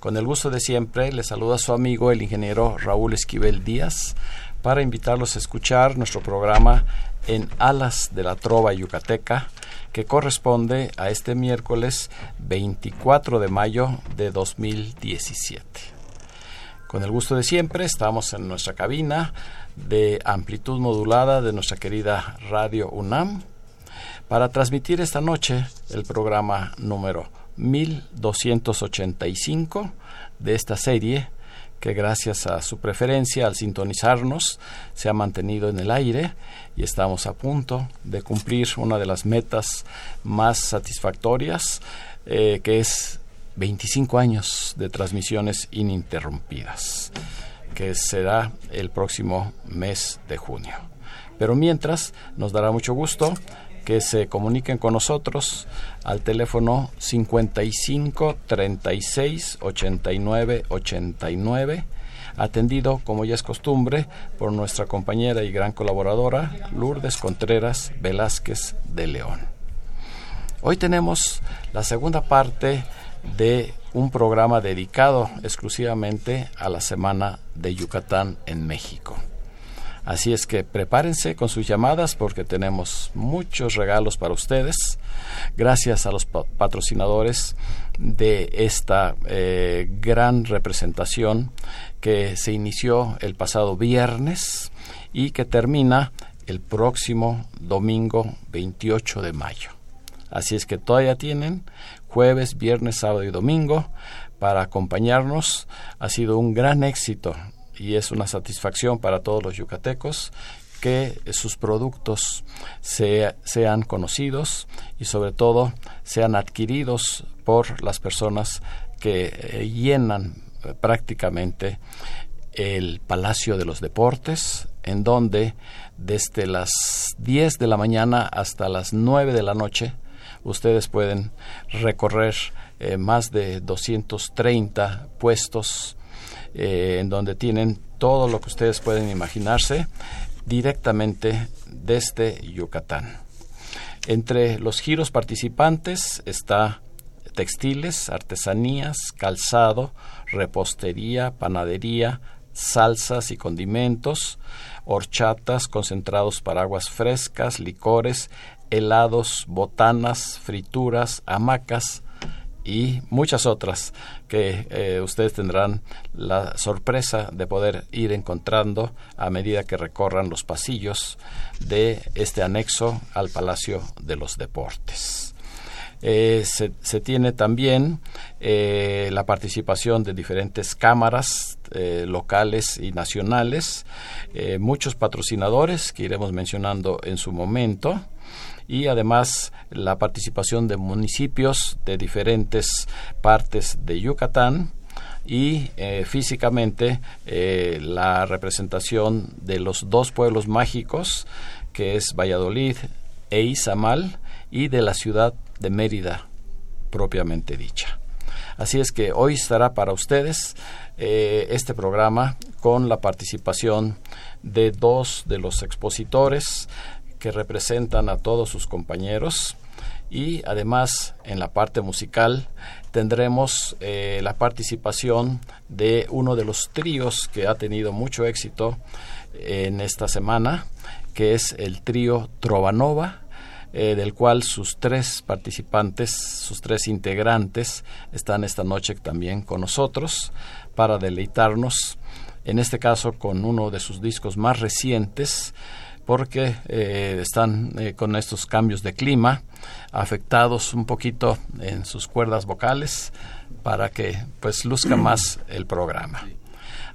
Con el gusto de siempre, le saluda su amigo el ingeniero Raúl Esquivel Díaz para invitarlos a escuchar nuestro programa en Alas de la Trova Yucateca, que corresponde a este miércoles 24 de mayo de 2017. Con el gusto de siempre, estamos en nuestra cabina de amplitud modulada de nuestra querida Radio UNAM para transmitir esta noche el programa número 1285 de esta serie que gracias a su preferencia al sintonizarnos se ha mantenido en el aire y estamos a punto de cumplir una de las metas más satisfactorias eh, que es 25 años de transmisiones ininterrumpidas que será el próximo mes de junio. Pero mientras nos dará mucho gusto que se comuniquen con nosotros al teléfono 55 36 89 89 atendido como ya es costumbre por nuestra compañera y gran colaboradora Lourdes Contreras Velázquez de León. Hoy tenemos la segunda parte de un programa dedicado exclusivamente a la Semana de Yucatán en México. Así es que prepárense con sus llamadas porque tenemos muchos regalos para ustedes. Gracias a los patrocinadores de esta eh, gran representación que se inició el pasado viernes y que termina el próximo domingo 28 de mayo. Así es que todavía tienen jueves, viernes, sábado y domingo para acompañarnos. Ha sido un gran éxito y es una satisfacción para todos los yucatecos que sus productos sean conocidos y sobre todo sean adquiridos por las personas que eh, llenan eh, prácticamente el Palacio de los Deportes, en donde desde las 10 de la mañana hasta las 9 de la noche ustedes pueden recorrer eh, más de 230 puestos eh, en donde tienen todo lo que ustedes pueden imaginarse directamente desde Yucatán. Entre los giros participantes está textiles, artesanías, calzado, repostería, panadería, salsas y condimentos, horchatas, concentrados para aguas frescas, licores, helados, botanas, frituras, hamacas, y muchas otras que eh, ustedes tendrán la sorpresa de poder ir encontrando a medida que recorran los pasillos de este anexo al Palacio de los Deportes. Eh, se, tiene también eh, la participación de diferentes cámaras locales y nacionales, muchos patrocinadores que iremos mencionando en su momento, y además la participación de municipios de diferentes partes de Yucatán y eh, físicamente eh, la representación de los dos pueblos mágicos que es Valladolid e Izamal y de la ciudad de Mérida propiamente dicha. Así es que hoy estará para ustedes eh, este programa con la participación de dos de los expositores que representan a todos sus compañeros. Y además en la parte musical tendremos eh, la participación de uno de los tríos que ha tenido mucho éxito en esta semana, que es el trío Trovanova, eh, del cual sus tres participantes, sus tres integrantes, están esta noche también con nosotros para deleitarnos, en este caso con uno de sus discos más recientes, porque eh, están eh, con estos cambios de clima afectados un poquito en sus cuerdas vocales para que pues luzca más el programa.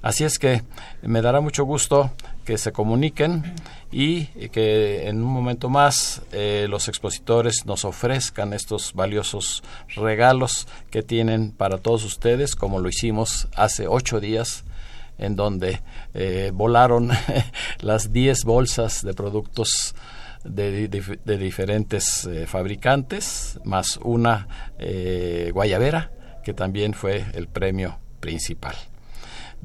Así es que me dará mucho gusto que se comuniquen y que en un momento más eh, los expositores nos ofrezcan estos valiosos regalos que tienen para todos ustedes, como lo hicimos hace ocho días en donde eh, volaron las diez bolsas de productos de, diferentes eh, fabricantes, más una guayabera, que también fue el premio principal.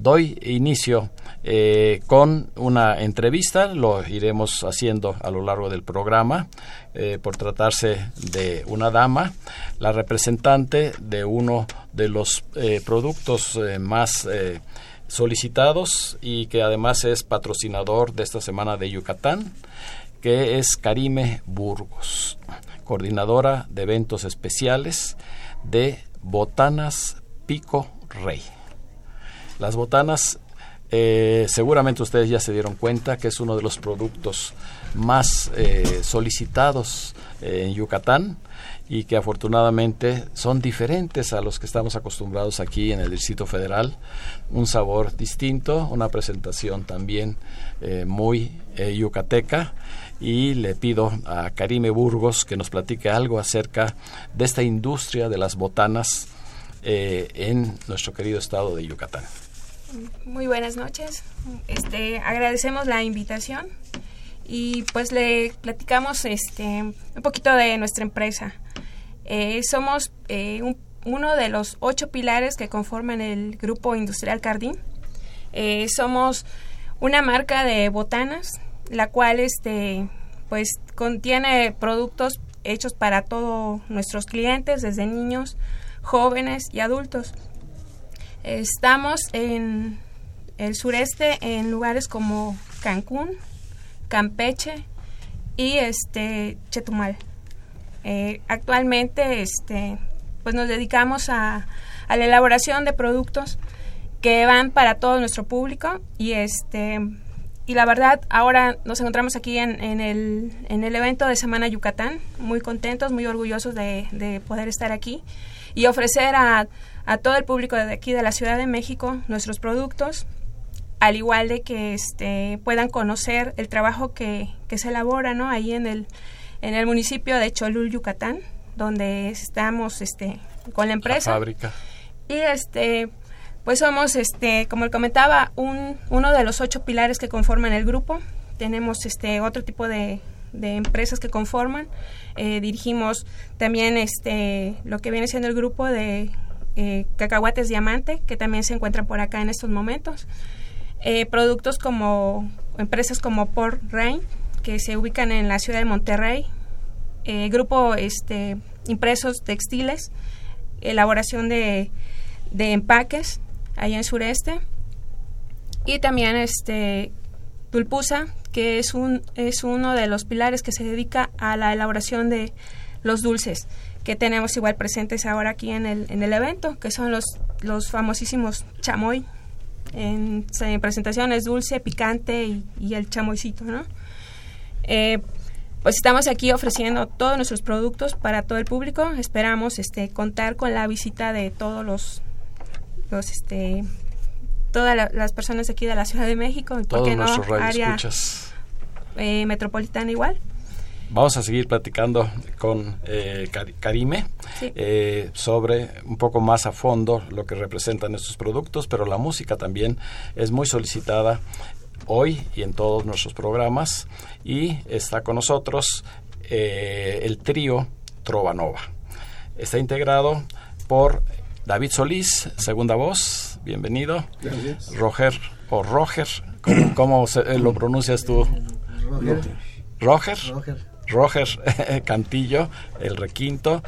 Doy inicio eh, con una entrevista, lo iremos haciendo a lo largo del programa, eh, por tratarse de una dama, la representante de uno de los eh, productos más solicitados y que además es patrocinador de esta semana de Yucatán, que es Karime Burgos, coordinadora de eventos especiales de Botanas Pico Rey. Las botanas, eh, seguramente ustedes ya se dieron cuenta que es uno de los productos más eh, solicitados eh, en Yucatán y que afortunadamente son diferentes a los que estamos acostumbrados aquí en el Distrito Federal. Un sabor distinto, una presentación también muy yucateca y le pido a Karime Burgos que nos platique algo acerca de esta industria de las botanas en nuestro querido estado de Yucatán. Muy buenas noches. Este, agradecemos la invitación y pues le platicamos este, un poquito de nuestra empresa. Eh, somos eh, uno de los ocho pilares que conforman el grupo industrial Cardín. Eh, somos una marca de botanas, la cual este, pues contiene productos hechos para todos nuestros clientes, desde niños, jóvenes y adultos. Estamos en el sureste en lugares como Cancún, Campeche y este Chetumal. Eh, actualmente este pues nos dedicamos a, la elaboración de productos que van para todo nuestro público y este y la verdad ahora nos encontramos aquí en, en, el, en el evento de Semana Yucatán muy contentos muy orgullosos de, de poder estar aquí y ofrecer a a todo el público de aquí de la Ciudad de México nuestros productos, al igual de que este, puedan conocer el trabajo que, se elabora ¿no? ahí en el, en el municipio de Cholul, Yucatán, donde estamos este, con la empresa. fábrica. Y este, pues somos, este, como comentaba, un, uno de los ocho pilares que conforman el grupo. Tenemos este otro tipo de, de empresas que conforman. Eh, dirigimos también este lo que viene siendo el grupo de eh, cacahuates diamante, que también se encuentran por acá en estos momentos. Eh, productos como empresas como Port Rain, que se ubican en la ciudad de Monterrey. Eh, grupo este, impresos textiles, elaboración de, de empaques allá en sureste. Y también este Tulpusa, que es, un, es uno de los pilares que se dedica a la elaboración de los dulces que tenemos igual presentes ahora aquí en el, en el evento, que son los, los famosísimos chamoy, en, presentaciones dulce, picante y, el chamoycito, ¿no? Eh, pues estamos aquí ofreciendo todos nuestros productos para todo el público. Esperamos este contar con la visita de todos los los este todas las personas aquí de la Ciudad de México y por qué no área eh, metropolitana igual. Vamos a seguir platicando con eh, Karime eh, sobre un poco más a fondo lo que representan estos productos, pero la música también es muy solicitada hoy y en todos nuestros programas y está con nosotros eh, el trío Trovanova. Está integrado por David Solís, segunda voz, bienvenido. Roger o Roger, ¿cómo, lo pronuncias tú? Roger. Roger. Roger Cantillo, el requinto,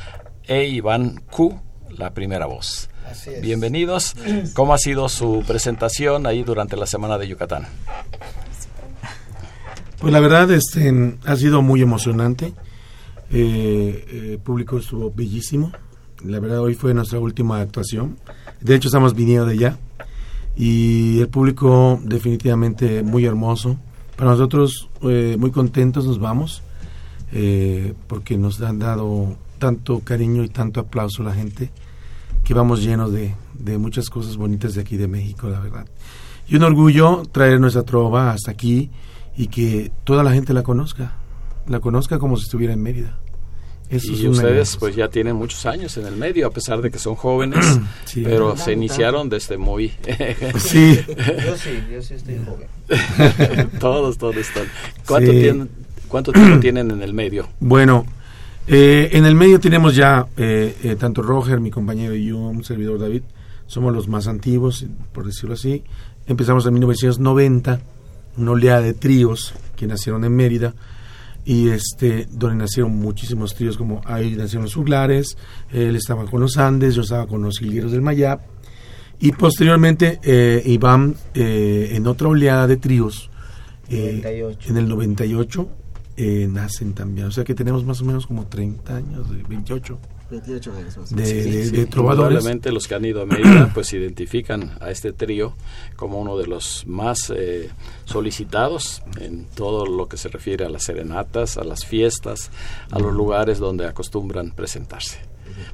e Iván Q, la primera voz. Bienvenidos. ¿Cómo ha sido su presentación ahí durante la Semana de Yucatán? Pues la verdad este, ha sido muy emocionante. Eh, el público estuvo bellísimo. La verdad hoy fue nuestra última actuación. De hecho estamos viniendo de allá. Y el público definitivamente muy hermoso Para nosotros, eh, muy contentos nos vamos, eh, porque nos han dado tanto cariño y tanto aplauso a la gente, que vamos llenos de, de muchas cosas bonitas de aquí de México, la verdad. Y un orgullo traer nuestra trova hasta aquí y que toda la gente la conozca, la conozca como si estuviera en Mérida. y ustedes pues ya tienen muchos años en el medio, a pesar de que son jóvenes, pero se iniciaron desde muy... sí. Yo sí, yo sí estoy joven. todos, todos están. ¿Cuánto, tienen, ¿Cuánto tiempo tienen en el medio? Bueno, eh, en el medio tenemos ya, eh, eh, tanto Roger, mi compañero, y yo, un servidor David, somos los más antiguos, por decirlo así. Empezamos en 1990, una oleada de tríos que nacieron en Mérida y este donde nacieron muchísimos tríos como ahí nacieron los juglares él estaba con los Andes yo estaba con los Gilgueros del Mayab y posteriormente eh, Iván eh, en otra oleada de tríos eh, en el 98 eh, nacen también o sea que tenemos más o menos como 30 años de 28 28 años más. de, Sí, de- sí. de trovadores Probablemente los que han ido a Mérida pues identifican a este trío como uno de los más eh, solicitados en todo lo que se refiere a las serenatas, a las fiestas, a los lugares donde acostumbran presentarse.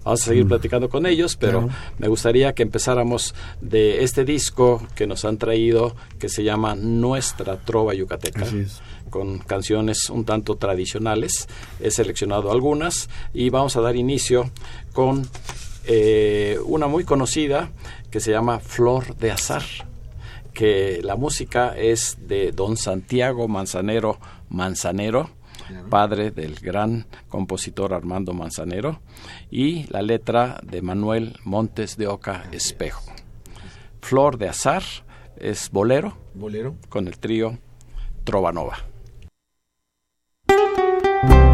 Vamos a seguir platicando con ellos, pero Claro. me gustaría que empezáramos de este disco que nos han traído, que se llama Nuestra Trova Yucateca Así es. Con canciones un tanto tradicionales. He seleccionado algunas y vamos a dar inicio con eh, una muy conocida que se llama Flor de Azar, que la música es de don Santiago Manzanero Manzanero, padre del gran compositor Armando Manzanero, y la letra de Manuel Montes de Oca Espejo. Flor de Azar es bolero bolero con el trío Trovanova. Me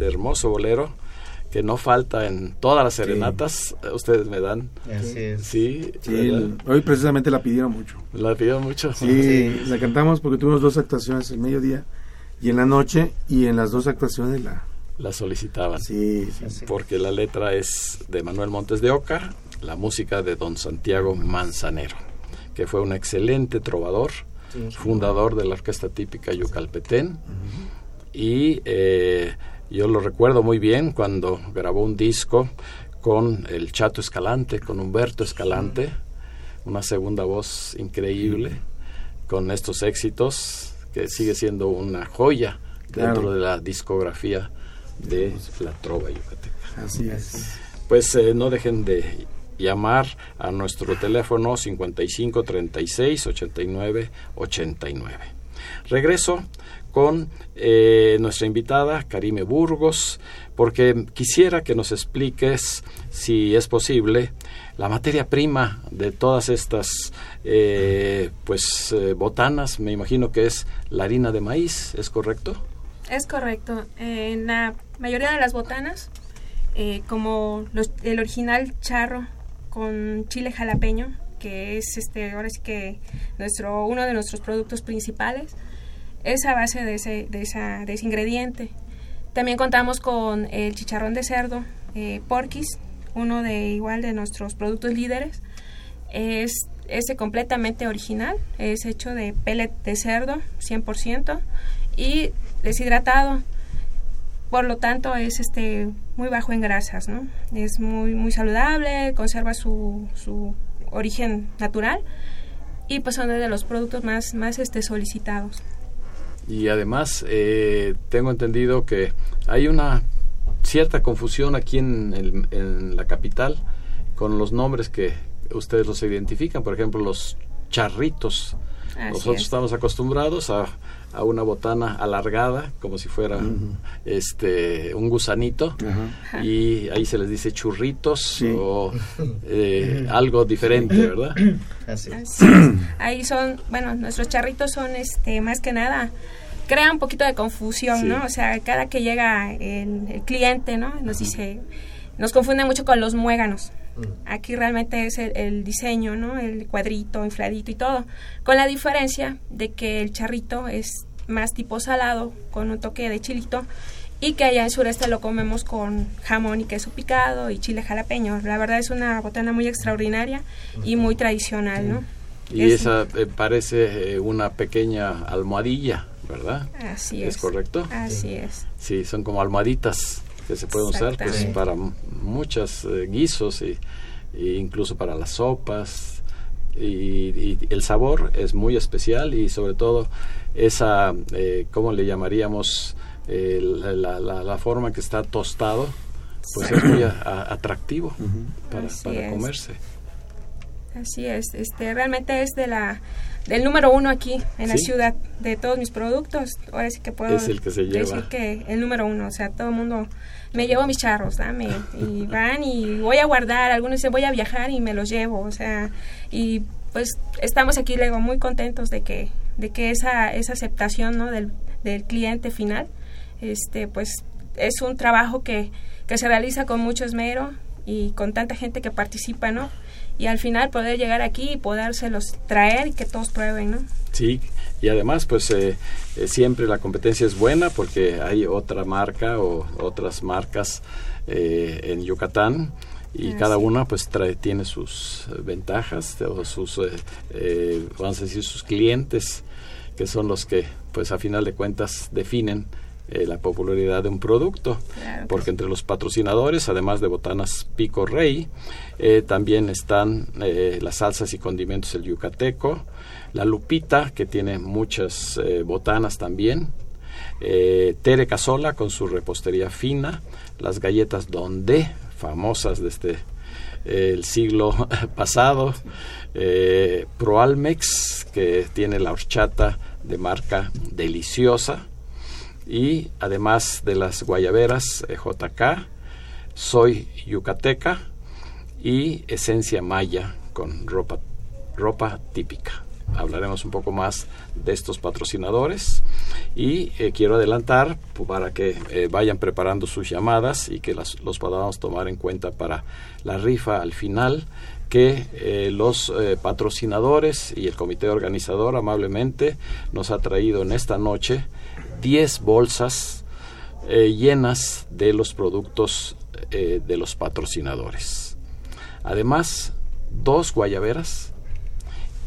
este hermoso bolero que no falta en todas las serenatas. Eh, Ustedes me dan. Así es. Sí, hoy precisamente la pidieron mucho La pido mucho. Sí, la cantamos porque tuvimos dos actuaciones el mediodía y en la noche y en las dos actuaciones la La solicitaban. sí. Porque la letra es de Manuel Montes de Oca, la música de don Santiago Manzanero, que fue un excelente trovador, Sí. fundador de la orquesta típica Yucalpetén, y eh, yo lo recuerdo muy bien cuando grabó un disco con el Chato Escalante, con Humberto Escalante, una segunda voz increíble, con estos éxitos que sigue siendo una joya dentro Claro. de la discografía de la trova yucateca. Así es. Pues eh, no dejen de llamar a nuestro teléfono 55 36 89 89. Regreso con eh, nuestra invitada Karime Burgos, porque quisiera que nos expliques, si es posible, la materia prima de todas estas eh, pues eh, botanas. Me imagino que es la harina de maíz, ¿es correcto? Es correcto. Eh, en la mayoría de las botanas, eh, como los- el original charro con chile jalapeño, que es este ahora sí que nuestro uno de nuestros productos principales, es a base de ese, de esa, de ese ingrediente. También contamos con el chicharrón de cerdo, eh, porquis, uno de igual de nuestros productos líderes. Es ese completamente original, es hecho de pellet de cerdo, 100%, y deshidratado. Por lo tanto, es este muy bajo en grasas, ¿no? Es muy muy saludable, conserva su, su origen natural y pues son de los productos más más este solicitados. Y además, eh, tengo entendido que hay una cierta confusión aquí en, el- en la capital con los nombres que ustedes los identifican. Por ejemplo, los charritos. Así Nosotros es. estamos acostumbrados a, a una botana alargada, como si fuera este un gusanito, y ahí se les dice churritos Sí. o eh, algo diferente, ¿verdad? Así. Así es. Ahí son, bueno, nuestros charritos son este más que nada crea un poquito de confusión, Sí. ¿no? O sea, cada que llega el, el cliente, ¿no? Nos dice, nos confunde mucho con los muéganos. Aquí realmente es el, el diseño, ¿no? El cuadrito, infladito y todo. Con la diferencia de que el charrito es más tipo salado, con un toque de chilito, y que allá en sureste lo comemos con jamón y queso picado y chile jalapeño. La verdad es una botana muy extraordinaria y muy tradicional, ¿no? Y Es- esa eh, parece eh, una pequeña almohadilla, ¿verdad? Así ¿Es es. correcto? Así es. Sí, son como almohaditas que se pueden usar pues, para muchos eh, guisos y, y incluso para las sopas. Y, y el sabor es muy especial y sobre todo esa, eh, ¿cómo le llamaríamos? Eh, la, la- la- la forma que está tostado, pues es muy a- a- atractivo para, para comerse. Así es. Este, realmente es de la del número uno aquí en la ciudad de todos mis productos. Ahora sí que puedo Es el que se lleva. decir que el número uno. O sea, todo el mundo me llevo mis charros, dame y van y voy a guardar. Algunos dicen voy a viajar y me los llevo. O sea, y pues estamos aquí luego muy contentos de que de que esa esa aceptación, ¿no? Del del cliente final, este, pues es un trabajo que que se realiza con mucho esmero y con tanta gente que participa, ¿no? Y al final poder llegar aquí y podérselos traer y que todos prueben, ¿no? Sí, y además pues eh, eh, siempre la competencia es buena porque hay otra marca o otras marcas eh, en Yucatán y Así cada una pues trae, tiene sus eh, ventajas o sus, vamos a decir, sus clientes que son los que pues a final de cuentas definen eh, la popularidad de un producto. Claro porque entre los patrocinadores, además de Botanas Pico Rey, eh, también están eh, las salsas y condimentos del Yucateco, la Lupita, que tiene muchas botanas también, Tere Casola con su repostería fina, las galletas Donde, famosas desde eh, el siglo pasado, Proalmex, que tiene la horchata de marca deliciosa, y además de las guayaberas eh, JK, soy yucateca y esencia maya con ropa, ropa típica. Hablaremos un poco más de estos patrocinadores y eh, quiero adelantar para que eh, vayan preparando sus llamadas y que las, los podamos tomar en cuenta para la rifa al final que eh, los patrocinadores y el comité organizador amablemente nos ha traído en esta noche 10 bolsas eh, llenas de los productos eh, de los patrocinadores. Además, dos guayaberas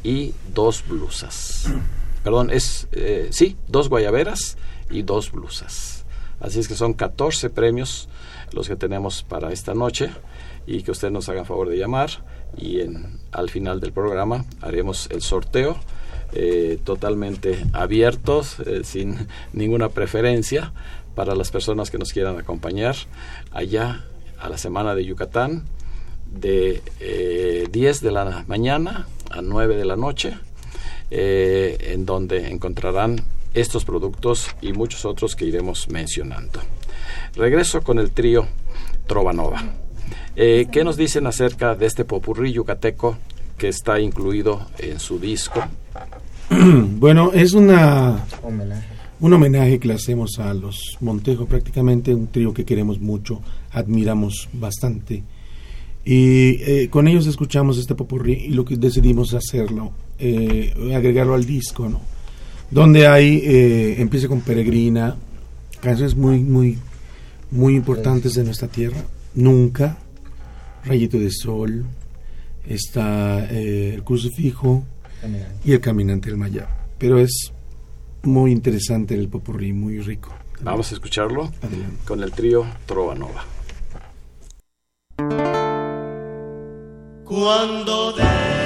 y dos blusas. Perdón, es, eh, sí, dos guayaberas y dos blusas. Así es que son 14 premios los que tenemos para esta noche y que ustedes nos hagan favor de llamar y en, al final del programa haremos el sorteo eh, totalmente abiertos, eh, sin ninguna preferencia para las personas que nos quieran acompañar allá a la Semana de Yucatán de eh, 10 de la mañana a 9 de la noche, eh, en donde encontrarán estos productos y muchos otros que iremos mencionando. Regreso con el trío Trovanova. Eh, ¿Qué nos dicen acerca de este popurrí yucateco que está incluido en su disco? bueno, es una Homenaje. un homenaje que le hacemos a los Montejo, prácticamente un trío que queremos mucho, admiramos bastante. Y eh, con ellos escuchamos este popurrí y lo que decidimos hacerlo, eh, agregarlo al disco, ¿no? Donde hay, eh, empieza con Peregrina, canciones muy, muy, muy importantes de nuestra tierra. Nunca, Rayito de Sol, está el crucifijo Caminante. y el caminante del Maya. Pero es muy interesante el popurrí, muy rico. Vamos a escucharlo Adelante. con el trío Trovanova. Cuando dejes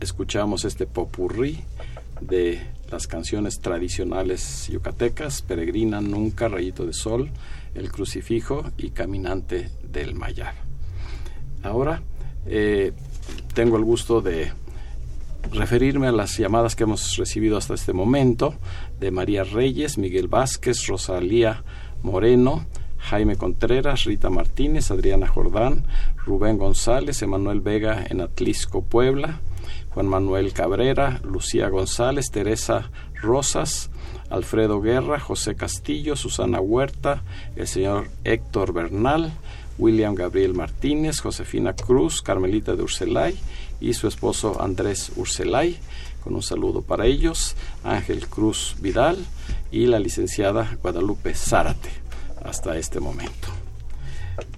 escuchamos este popurrí de las canciones tradicionales yucatecas, Peregrina Nunca, Rayito de Sol, El Crucifijo y Caminante del Mayar. Ahora eh, tengo el gusto de referirme a las llamadas que hemos recibido hasta este momento de María Reyes, Miguel Vázquez, Rosalía Moreno, Jaime Contreras, Rita Martínez, Adriana Jordán, Rubén González, Emanuel Vega en Atlisco, Puebla, Juan Manuel Cabrera, Lucía González, Teresa Rosas, Alfredo Guerra, José Castillo, Susana Huerta, el señor Héctor Bernal, William Gabriel Martínez, Josefina Cruz, Carmelita de Urselay y su esposo Andrés Urselay, con un saludo para ellos, Ángel Cruz Vidal y la licenciada Guadalupe Zárate, hasta este momento.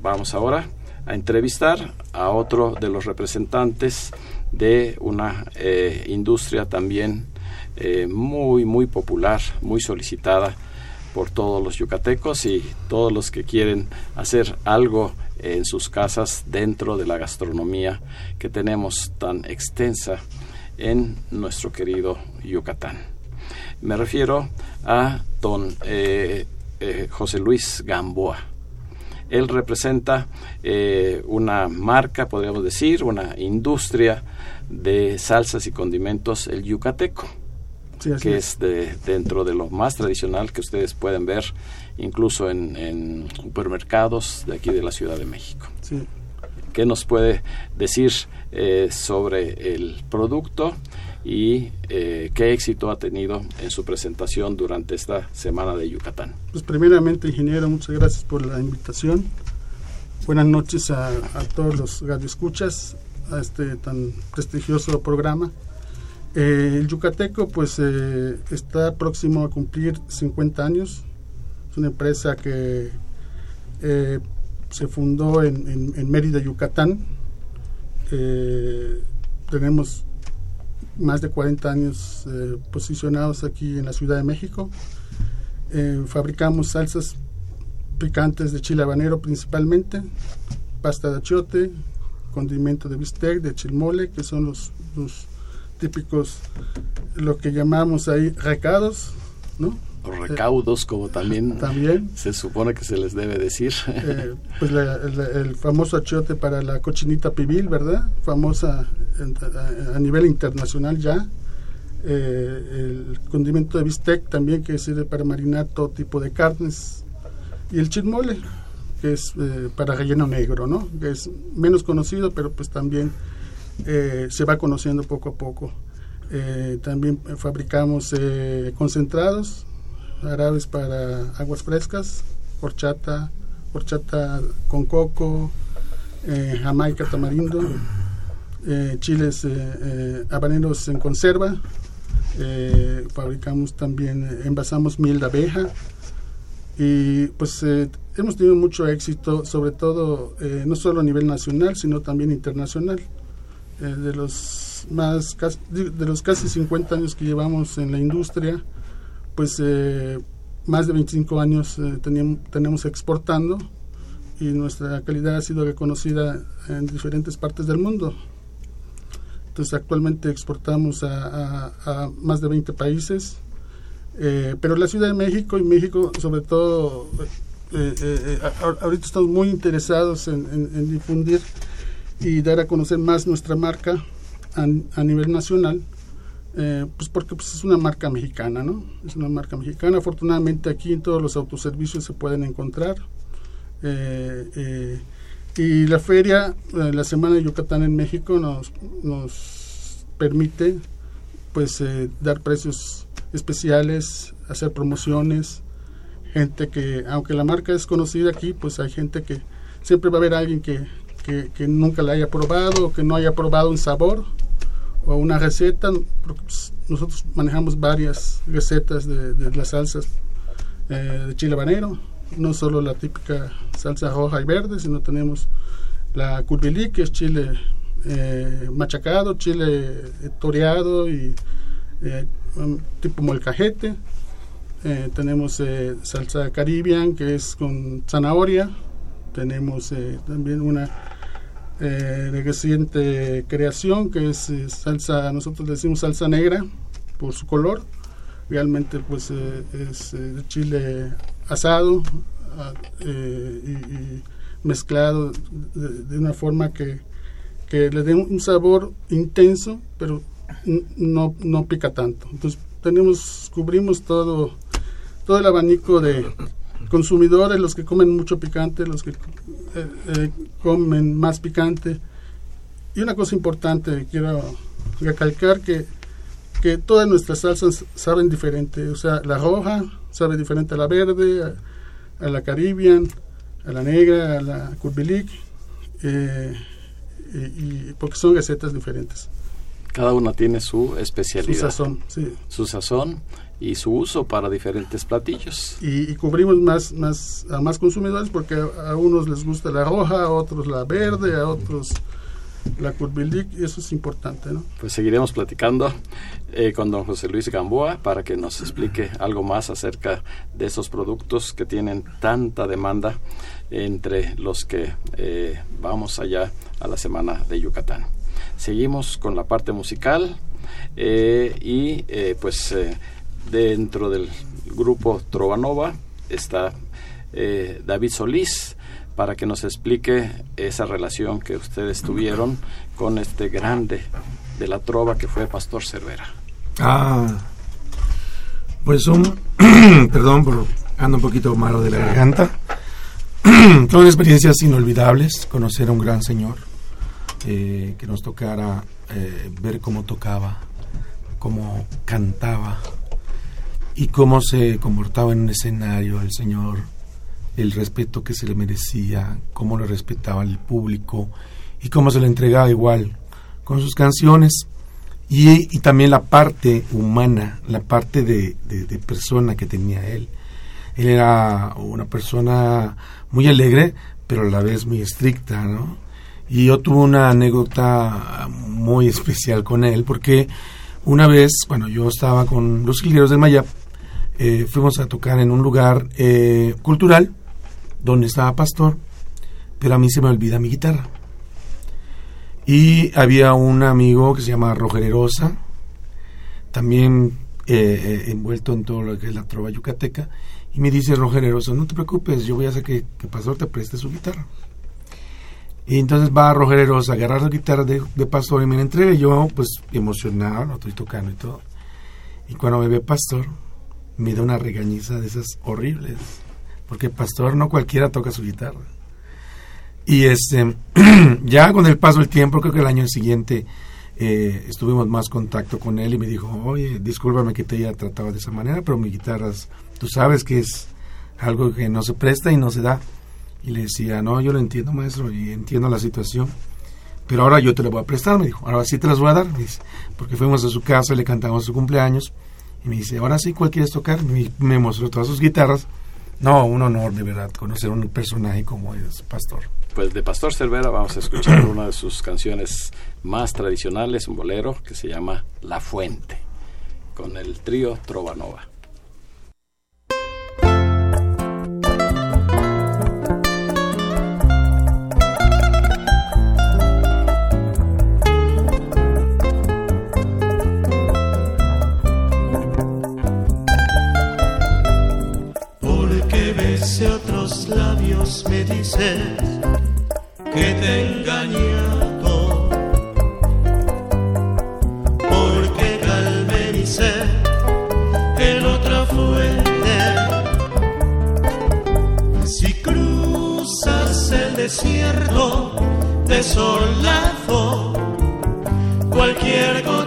Vamos ahora a entrevistar a otro de los representantes de una eh, industria también eh, muy, muy popular, muy solicitada por todos los yucatecos y todos los que quieren hacer algo en sus casas dentro de la gastronomía que tenemos tan extensa en nuestro querido Yucatán. Me refiero a don eh, eh, José Luis Gamboa. Él representa eh, una marca, podríamos decir, una industria de salsas y condimentos, el yucateco Sí, que es. es de, dentro de lo más tradicional que ustedes pueden ver incluso en, en supermercados de aquí de la Ciudad de México. Sí. ¿Qué nos puede decir eh, sobre el producto y eh, qué éxito ha tenido en su presentación durante esta semana de Yucatán? Pues primeramente, ingeniero, muchas gracias por la invitación. Buenas noches a, todos los radioescuchas a este tan prestigioso programa. Eh, el Yucateco pues eh, está próximo a cumplir 50 años. Es una empresa que eh, se fundó en Mérida, Yucatán. Eh, tenemos más de 40 años eh, posicionados aquí en la Ciudad de México. Eh, fabricamos salsas picantes de chile habanero principalmente, pasta de achiote, condimento de bistec, de chilmole, que son los, los típicos, lo que llamamos ahí recados, ¿no? Los recaudos, como también, También. se supone que se les debe decir. Eh, pues la- la- el famoso achiote para la cochinita pibil, ¿verdad? Famosa en- a, a nivel internacional ya. Eh, el condimento de bistec también que sirve para marinar todo tipo de carnes. Y el chilmole, que es eh, para relleno negro, ¿no? Que es menos conocido, pero pues también eh, se va conociendo poco a poco. Eh, también fabricamos eh, concentrados, árabes para aguas frescas, horchata, horchata con coco, eh, jamaica tamarindo, eh, chiles eh, eh, habaneros en conserva, fabricamos también, envasamos miel de abeja y pues hemos tenido mucho éxito, sobre todo no solo a nivel nacional, sino también internacional. De los de los casi 50 años que llevamos en la industria, pues eh, más de 25 años eh, teníamos, tenemos exportando y nuestra calidad ha sido reconocida en diferentes partes del mundo. Entonces actualmente exportamos a, más de 20 países, eh, pero la Ciudad de México y México sobre todo, ahorita estamos muy interesados en difundir y dar a conocer más nuestra marca a, a nivel nacional, eh, pues porque pues es una marca mexicana, ¿no? Es una marca mexicana. Afortunadamente aquí en todos los autoservicios se pueden encontrar. Eh, eh, y la feria, eh, la Semana de Yucatán en México nos, nos permite pues eh, dar precios especiales, hacer promociones, gente que, aunque la marca es conocida aquí, pues hay gente que siempre va a haber alguien que, que, que nunca la haya probado o que no haya probado un sabor o una receta, pues, nosotros manejamos varias recetas de, de las salsas eh, de chile habanero, no solo la típica salsa roja y verde, sino tenemos la curvilí, que es chile eh, machacado, chile eh, toreado y eh, tipo molcajete. Tenemos salsa caribbean, que es con zanahoria. Tenemos también una eh, de reciente creación, que es eh, salsa, nosotros le decimos salsa negra por su color. Realmente pues eh, es eh, chile asado ah, eh, y, mezclado de, de una forma que, que le dé un sabor intenso, pero no, no pica tanto. Entonces tenemos, cubrimos todo, todo el abanico de consumidores, los que comen mucho picante, los que eh, eh, comen más picante. Y una cosa importante, quiero recalcar que, que todas nuestras salsas saben diferente. O sea, la roja sabe diferente a la verde, a, a la Caribbean, a la negra, a la curbilic, eh, y, y- porque son recetas diferentes. Cada una tiene su Su especialidad, sazón, sí. su sazón y su uso para diferentes platillos. y, y cubrimos más, más a más consumidores porque a, a unos les gusta la roja, a otros la verde, a otros la curbilic y eso es importante, ¿no? Pues seguiremos platicando eh, con don José Luis Gamboa para que nos explique algo más acerca de esos productos que tienen tanta demanda entre los que eh, vamos allá a la Semana de Yucatán. Seguimos con la parte musical eh, y eh, pues eh, dentro del grupo Trovanova está eh, David Solís para que nos explique esa relación que ustedes tuvieron con este grande de la trova que fue Pastor Cervera. Ah, pues son, perdón por ando un poquito malo de la garganta. Son experiencias inolvidables, conocer a un gran señor, eh, que nos tocara eh, ver cómo tocaba, cómo cantaba y cómo se comportaba en un escenario el señor, el respeto que se le merecía, cómo le respetaba el público y cómo se le entregaba igual con sus canciones y, también la parte humana, la parte de, de- de persona que tenía él. Él era una persona muy alegre, pero a la vez muy estricta, ¿no? Y yo tuve una anécdota muy especial con él, porque una vez, bueno, yo estaba con los jilgueros del Mayap, eh, fuimos a tocar en un lugar eh, cultural, donde estaba Pastor, pero a mí se me olvida mi guitarra. Y había un amigo que se llama Roger Erosa, también eh, eh, envuelto en todo lo que es la trova yucateca, y me dice Roger Erosa, no te preocupes, yo voy a hacer que, que Pastor te preste su guitarra. Y entonces va Roger Erosa a agarrar la guitarra de, de Pastor y me la entrega, y yo pues emocionado, lo estoy tocando y todo. Y cuando me ve Pastor, me da una regañiza de esas horribles, porque Pastor no cualquiera toca su guitarra. Y este, ya con el paso del tiempo, creo que el año siguiente eh, estuvimos más contacto con él y me dijo, oye, discúlpame que te haya tratado de esa manera, pero mi guitarra, tú sabes que es algo que no se presta y no se da. Y le decía, no, yo lo entiendo, maestro, y entiendo la situación, pero ahora yo te la voy a prestar, me dijo, ahora sí te las voy a dar, porque fuimos a su casa, le cantamos su cumpleaños, y me dice, ahora sí, ¿cuál quieres tocar? Me, me mostró todas sus guitarras. No, un honor de verdad conocer un personaje como es Pastor. Pues de Pastor Cervera vamos a escuchar una de sus canciones más tradicionales, un bolero que se llama La Fuente, con el trío Trovanova. Me dices que te he engañado. Porque calmé mi sed en otra fuente. Si cruzas el desierto desolado, cualquier gota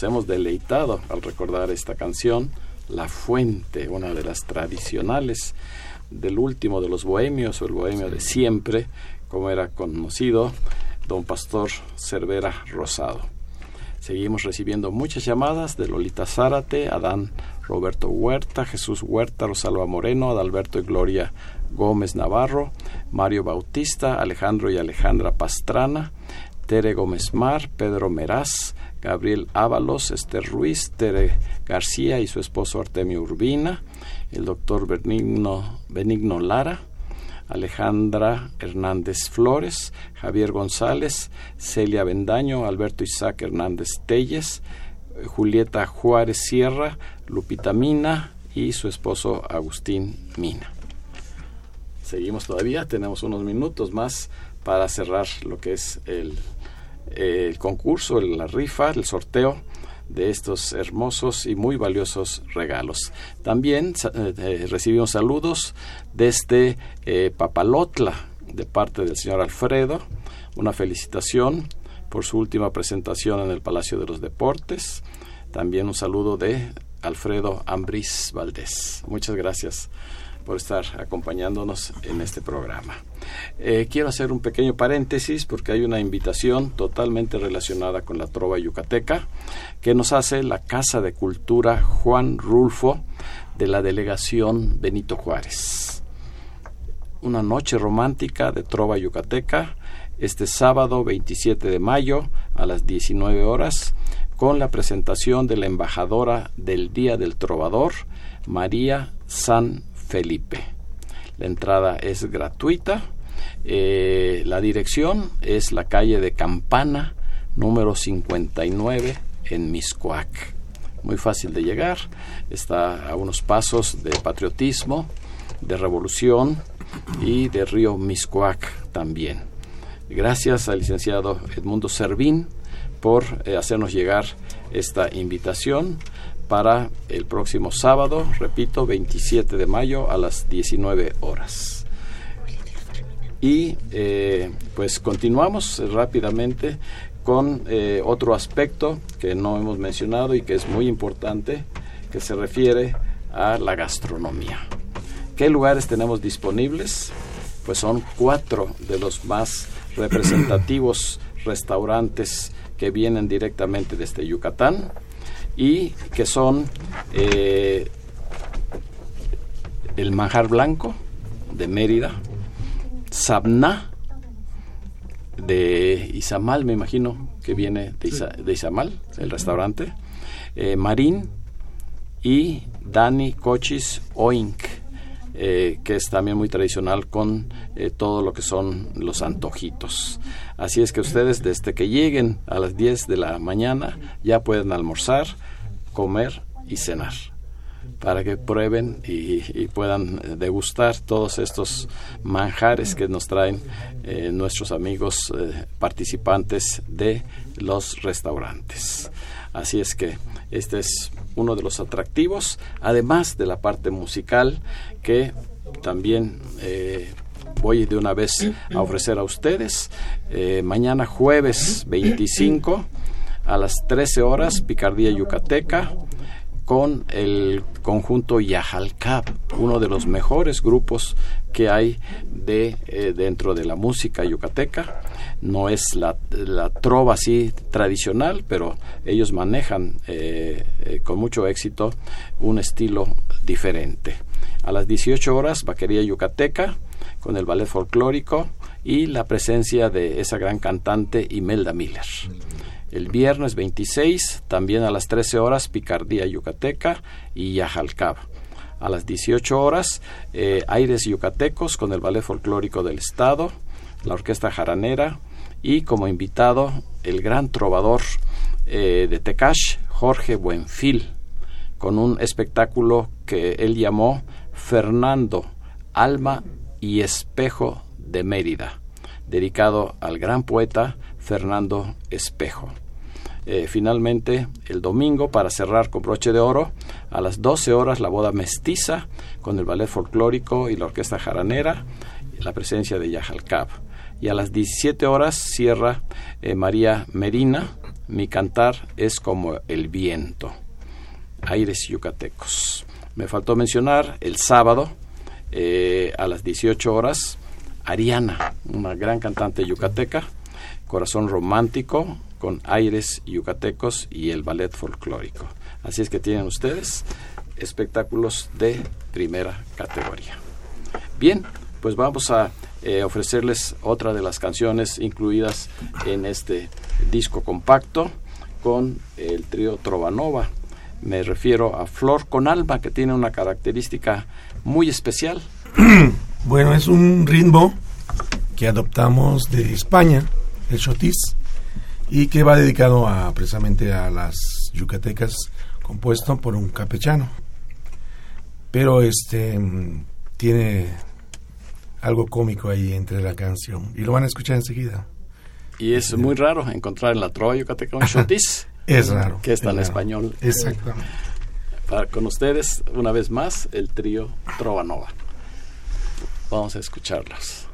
nos hemos deleitado al recordar esta canción, La Fuente, una de las tradicionales del último de los bohemios o el bohemio de siempre, como era conocido, don Pastor Cervera Rosado. Seguimos recibiendo muchas llamadas de Lolita Zárate, Adán Roberto Huerta, Jesús Huerta, Rosalba Moreno, Adalberto y Gloria Gómez Navarro, Mario Bautista, Alejandro y Alejandra Pastrana, Tere Gómez Mar, Pedro Meraz, Gabriel Ábalos, Esther Ruiz, Tere García y su esposo Artemio Urbina, el doctor Benigno, Benigno Lara, Alejandra Hernández Flores, Javier González, Celia Bendaño, Alberto Isaac Hernández Telles, Julieta Juárez Sierra, Lupita Mina y su esposo Agustín Mina. Seguimos todavía, tenemos unos minutos más para cerrar lo que es el, el concurso, la rifa, el sorteo de estos hermosos y muy valiosos regalos. También eh, recibimos saludos desde eh, Papalotla de parte del señor Alfredo, una felicitación por su última presentación en el Palacio de los Deportes. También un saludo de Alfredo Ambris Valdés. Muchas gracias por estar acompañándonos en este programa. Eh, quiero hacer un pequeño paréntesis porque hay una invitación totalmente relacionada con la trova yucateca que nos hace la Casa de Cultura Juan Rulfo de la delegación Benito Juárez. Una noche romántica de trova yucateca este sábado 27 de mayo a las 19 horas con la presentación de la embajadora del Día del Trovador, María San Felipe. La entrada es gratuita. Eh, la dirección es la calle de Campana, número 59, en Miscoac. Muy fácil de llegar. Está a unos pasos de patriotismo, de revolución y de río Miscoac también. Gracias al licenciado Edmundo Servín por eh, hacernos llegar esta invitación para el próximo sábado, repito, 27 de mayo a las 19 horas. Y eh, pues continuamos rápidamente con eh, otro aspecto que no hemos mencionado y que es muy importante, que se refiere a la gastronomía. ¿Qué lugares tenemos disponibles? Pues son cuatro de los más representativos restaurantes que vienen directamente desde Yucatán y que son eh, el manjar blanco de Mérida, Sabná de Izamal, me imagino que viene de, Izamal, el restaurante, eh, Marín y Dani Cochis Oink, eh, que es también muy tradicional con todo lo que son los antojitos. Así es que ustedes desde que lleguen a las 10 de la mañana ya pueden almorzar, comer y cenar para que prueben y, puedan degustar todos estos manjares que nos traen eh, nuestros amigos eh, participantes de los restaurantes. Así es que este es uno de los atractivos, además de la parte musical que también eh, voy de una vez a ofrecer a ustedes. Eh, mañana jueves 25 a las 13 horas, Picardía Yucateca, con el conjunto Yajalcab, uno de los mejores grupos que hay de, eh, dentro de la música yucateca. No es la, trova así tradicional, pero ellos manejan eh, con mucho éxito un estilo diferente. A las 18 horas, Vaquería Yucateca, con el ballet folclórico y la presencia de esa gran cantante Imelda Miller. El viernes 26, también a las 13 horas, Picardía Yucateca y Yajalcab. A las 18 horas, eh, Aires Yucatecos con el Ballet Folclórico del Estado, la Orquesta Jaranera y como invitado el gran trovador eh, de Tecash, Jorge Buenfil, con un espectáculo que él llamó Fernando, Alma y Espejo de Mérida, dedicado al gran poeta Fernando Espejo. Eh, finalmente, el domingo, para cerrar con broche de oro, a las 12 horas la boda mestiza con el ballet folclórico y la orquesta jaranera, la presencia de Yajalcab. Y a las 17 horas cierra eh, María Medina, Mi cantar es como el viento. Aires yucatecos. Me faltó mencionar el sábado eh, a las 18 horas Ariana, una gran cantante yucateca, Corazón Romántico con aires yucatecos y el ballet folclórico. Así es que tienen ustedes espectáculos de primera categoría. Bien, pues vamos a eh, ofrecerles otra de las canciones incluidas en este disco compacto con el trío Trovanova. Me refiero a Flor con Alma, que tiene una característica muy especial. Bueno, es un ritmo que adoptamos de España, el chotis, y que va dedicado a, precisamente a las yucatecas, compuesto por un capechano. Pero este mm, tiene algo cómico ahí entre la canción y lo van a escuchar enseguida. Y es muy raro encontrar en la trova yucateca un chotis. Es raro. Que está es en raro. español. Exactamente. Para, con ustedes, una vez más, el trío Trovanova. Vamos a escucharlos.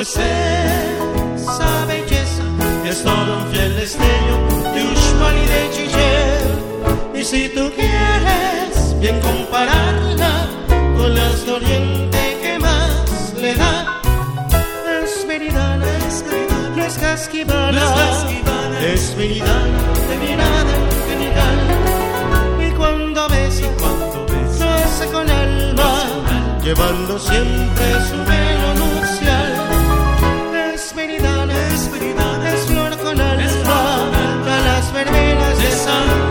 Pues esa belleza es todo un fiel destello de Uxmal y de Chiller. Y si tú quieres bien compararla con las de Oriente que más le da, es meridana, es meridana, no es casquivana, es meridana, de mirada angelical. Y cuando besa, lo hace con alma, llevando siempre su velo sun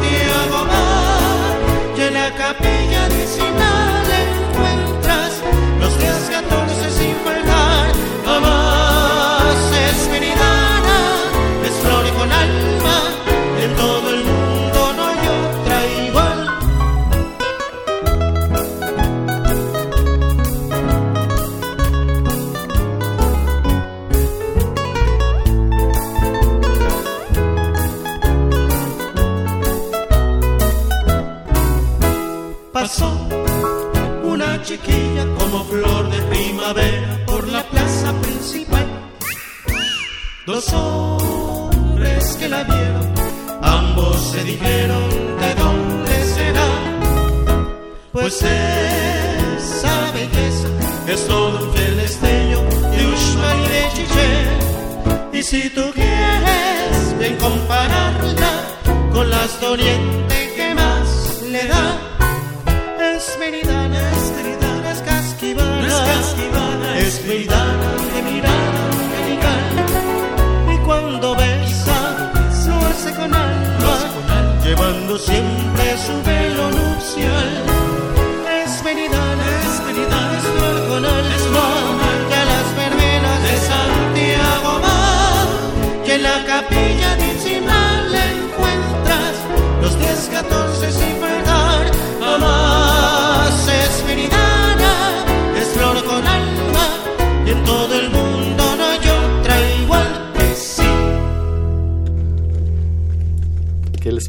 Dos hombres que la vieron, ambos se dijeron de dónde será. Pues esa belleza es todo un fiel destello de Uxmal y de Chiché. Y si tú quieres bien compararla con las de Oriente que más le da, es meridana, es meridana, es casquivana, es casquivana, es meridana de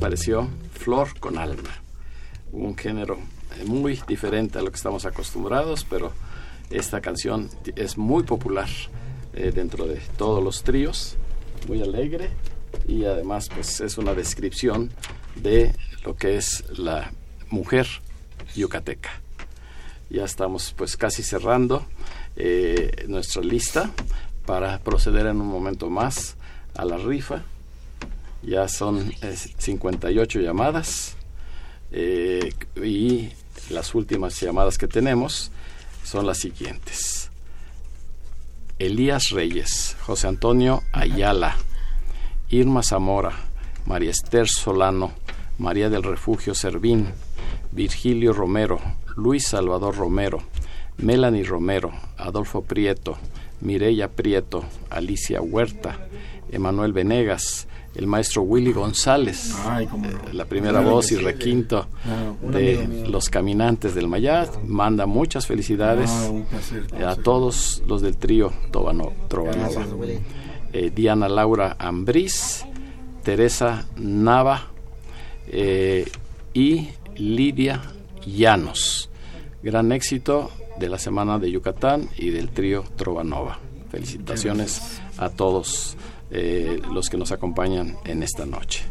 pareció? Flor con alma. Un género eh, muy diferente a lo que estamos acostumbrados, pero esta canción es muy popular eh, dentro de todos los tríos, muy alegre y además pues es una descripción de lo que es la mujer yucateca. Ya estamos pues casi cerrando eh, nuestra lista para proceder en un momento más a la rifa. Ya son eh, 58 llamadas eh, y las últimas llamadas que tenemos son las siguientes. Elías Reyes, José Antonio Ayala, Irma Zamora, María Esther Solano, María del Refugio Servín, Virgilio Romero, Luis Salvador Romero, Melanie Romero, Adolfo Prieto, Mireya Prieto, Alicia Huerta, Emanuel Venegas, el maestro Willy González, Ay, eh, la primera voz y requinto un de los caminantes del Mayat. Manda muchas felicidades Ah, placer, eh, a todos los del trío Tobano, Trovanova. Eh, Diana Laura Ambriz, Teresa Nava eh, y Lidia Llanos. Gran éxito de la Semana de Yucatán y del trío Trovanova. Felicitaciones a todos eh, los que nos acompañan en esta noche.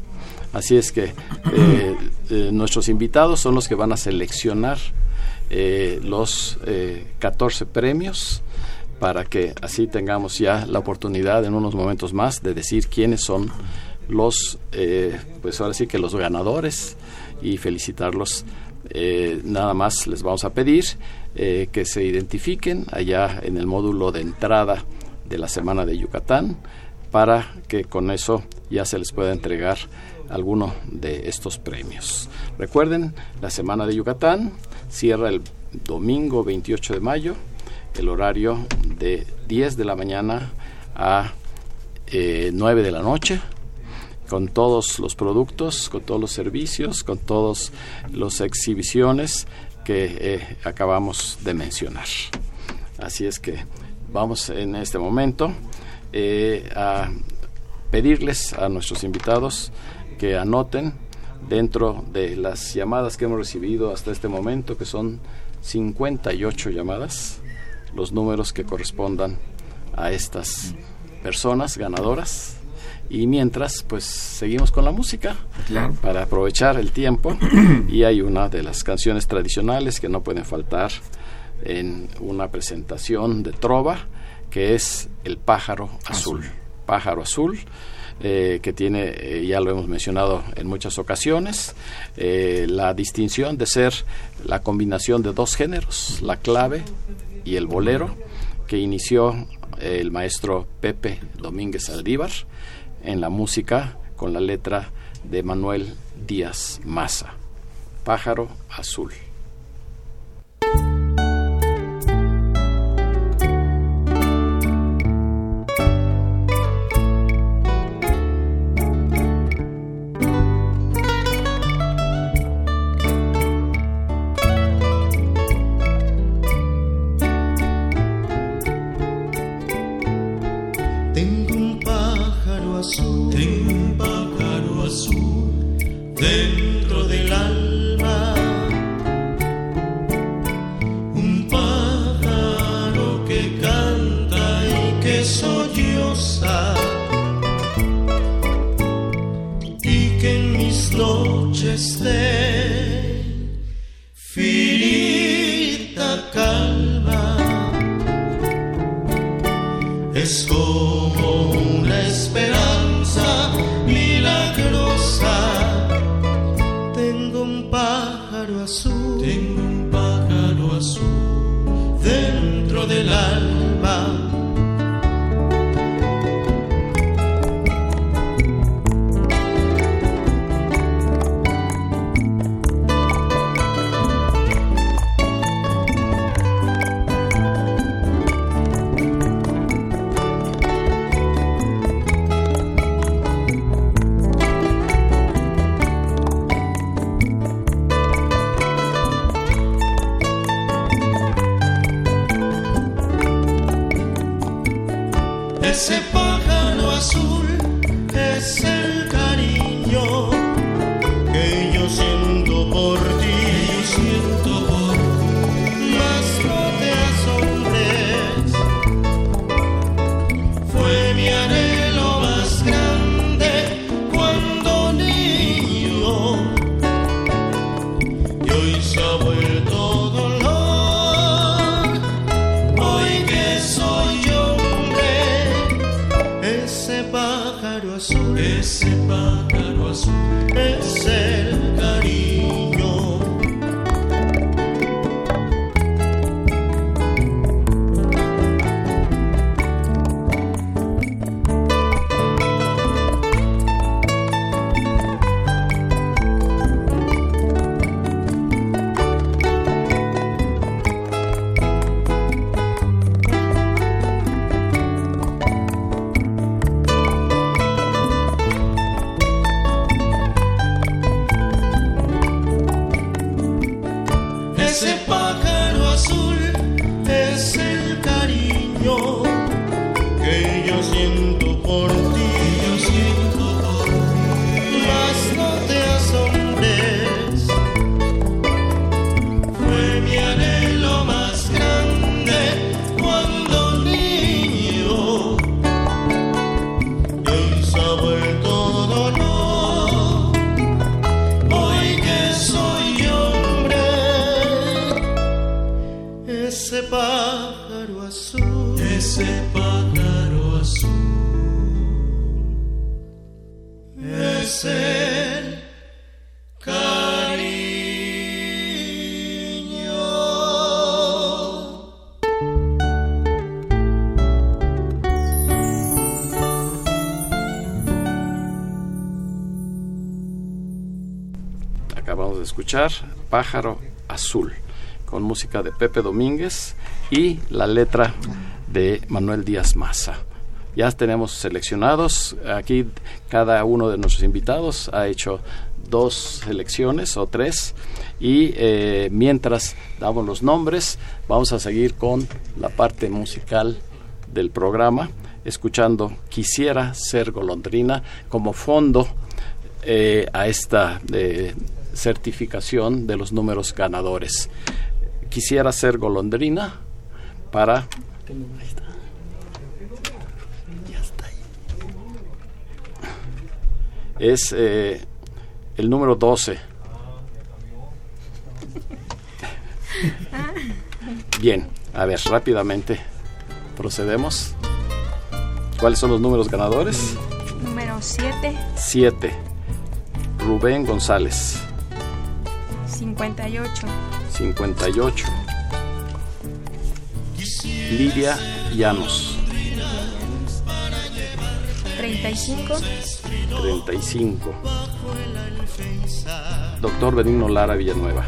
Así es que eh, eh, nuestros invitados son los que van a seleccionar los eh, 14 premios para que así tengamos ya la oportunidad en unos momentos más de decir quiénes son los, pues ahora sí que los ganadores y felicitarlos. Nada más les vamos a pedir que se identifiquen allá en el módulo de entrada de la Semana de Yucatán para que con eso ya se les pueda entregar alguno de estos premios. Recuerden, la Semana de Yucatán cierra el domingo 28 de mayo, el horario de 10 de la mañana a eh, 9 de la noche, con todos los productos, con todos los servicios, con todas las exhibiciones que eh, acabamos de mencionar. Así es que vamos en este momento eh, a pedirles a nuestros invitados que anoten dentro de las llamadas que hemos recibido hasta este momento, que son 58 llamadas, los números que correspondan a estas personas ganadoras. Y mientras, pues seguimos con la música Claro. para aprovechar el tiempo. y hay una de las canciones tradicionales que no pueden faltar en una presentación de trova, que es El pájaro azul. Pájaro azul, eh, que tiene, eh, ya lo hemos mencionado en muchas ocasiones, eh, la distinción de ser la combinación de dos géneros, la clave y el bolero, que inició el maestro Pepe Domínguez Aldívar en la música con la letra de Manuel Díaz Maza. Pájaro azul. Noches de Pájaro Azul, con música de Pepe Domínguez y la letra de Manuel Díaz Maza. Ya tenemos seleccionados, aquí cada uno de nuestros invitados ha hecho dos selecciones o tres y eh, mientras damos los nombres vamos a seguir con la parte musical del programa escuchando Quisiera ser golondrina como fondo eh, a esta eh, certificación de los números ganadores. Quisiera ser golondrina para... Es eh, el número 12. Bien, a ver, rápidamente procedemos. ¿Cuáles son los números ganadores? Número 7, 7. Rubén González, 58, 58. Lidia Llanos, 35, 35. Doctor Benigno Lara Villanueva,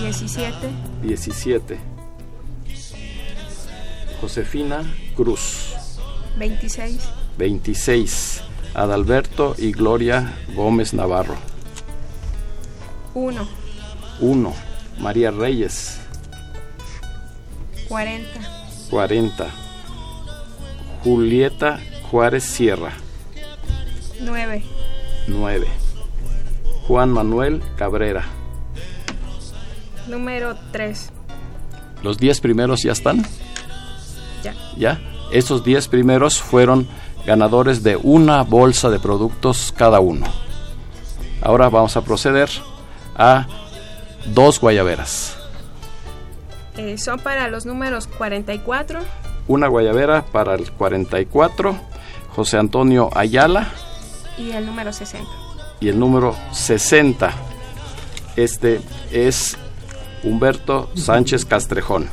17, 17. Josefina Cruz, 26, 26. Adalberto y Gloria Gómez Navarro, 1, 1. María Reyes, 40, 40. Julieta Juárez Sierra, 9, 9. Juan Manuel Cabrera. número 3, ¿Los 10 primeros ya están? ya. ¿Ya? Esos 10 primeros fueron ganadores de una bolsa de productos cada uno. Ahora vamos a proceder a dos guayaberas. Eh, son para los números 44, Una guayabera para el 44, José Antonio Ayala, y el número 60. y el número 60. Este es Humberto Sánchez Castrejón.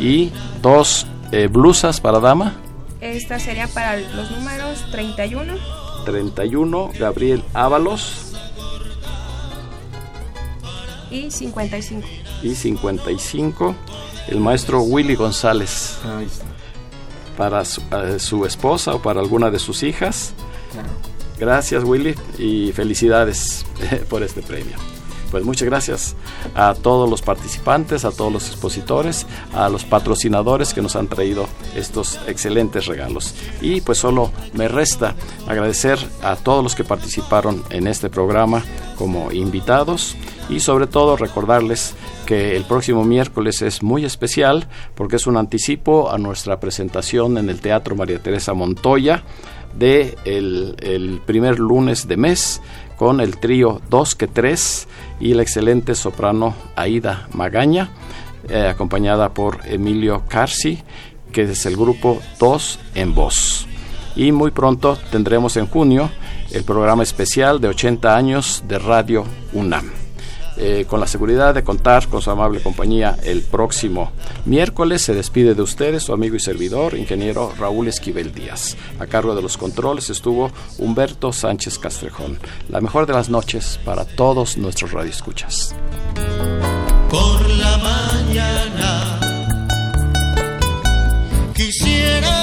Y dos eh, blusas para dama. Esta sería para los números 31, 31, Gabriel Ábalos. Y 55. Y 55, el maestro Willy González. Ahí está. Para su, eh, su esposa o para alguna de sus hijas. Gracias Willy y felicidades por este premio. Pues muchas gracias a todos los participantes, a todos los expositores, a los patrocinadores que nos han traído estos excelentes regalos. Y pues solo me resta agradecer a todos los que participaron en este programa como invitados y sobre todo recordarles que el próximo miércoles es muy especial porque es un anticipo a nuestra presentación en el Teatro María Teresa Montoya de el, primer lunes de mes con el trío 2 que 3 y la excelente soprano Aida Magaña, eh, acompañada por Emilio Carsi, que es el grupo 2 en voz. Y muy pronto tendremos en junio el programa especial de 80 años de Radio UNAM. Eh, con la seguridad de contar con su amable compañía el próximo miércoles. Se despide de ustedes su amigo y servidor, ingeniero Raúl Esquivel Díaz. A cargo de los controles estuvo Humberto Sánchez Castrejón. La mejor de las noches para todos nuestros radioescuchas. Por la mañana quisiera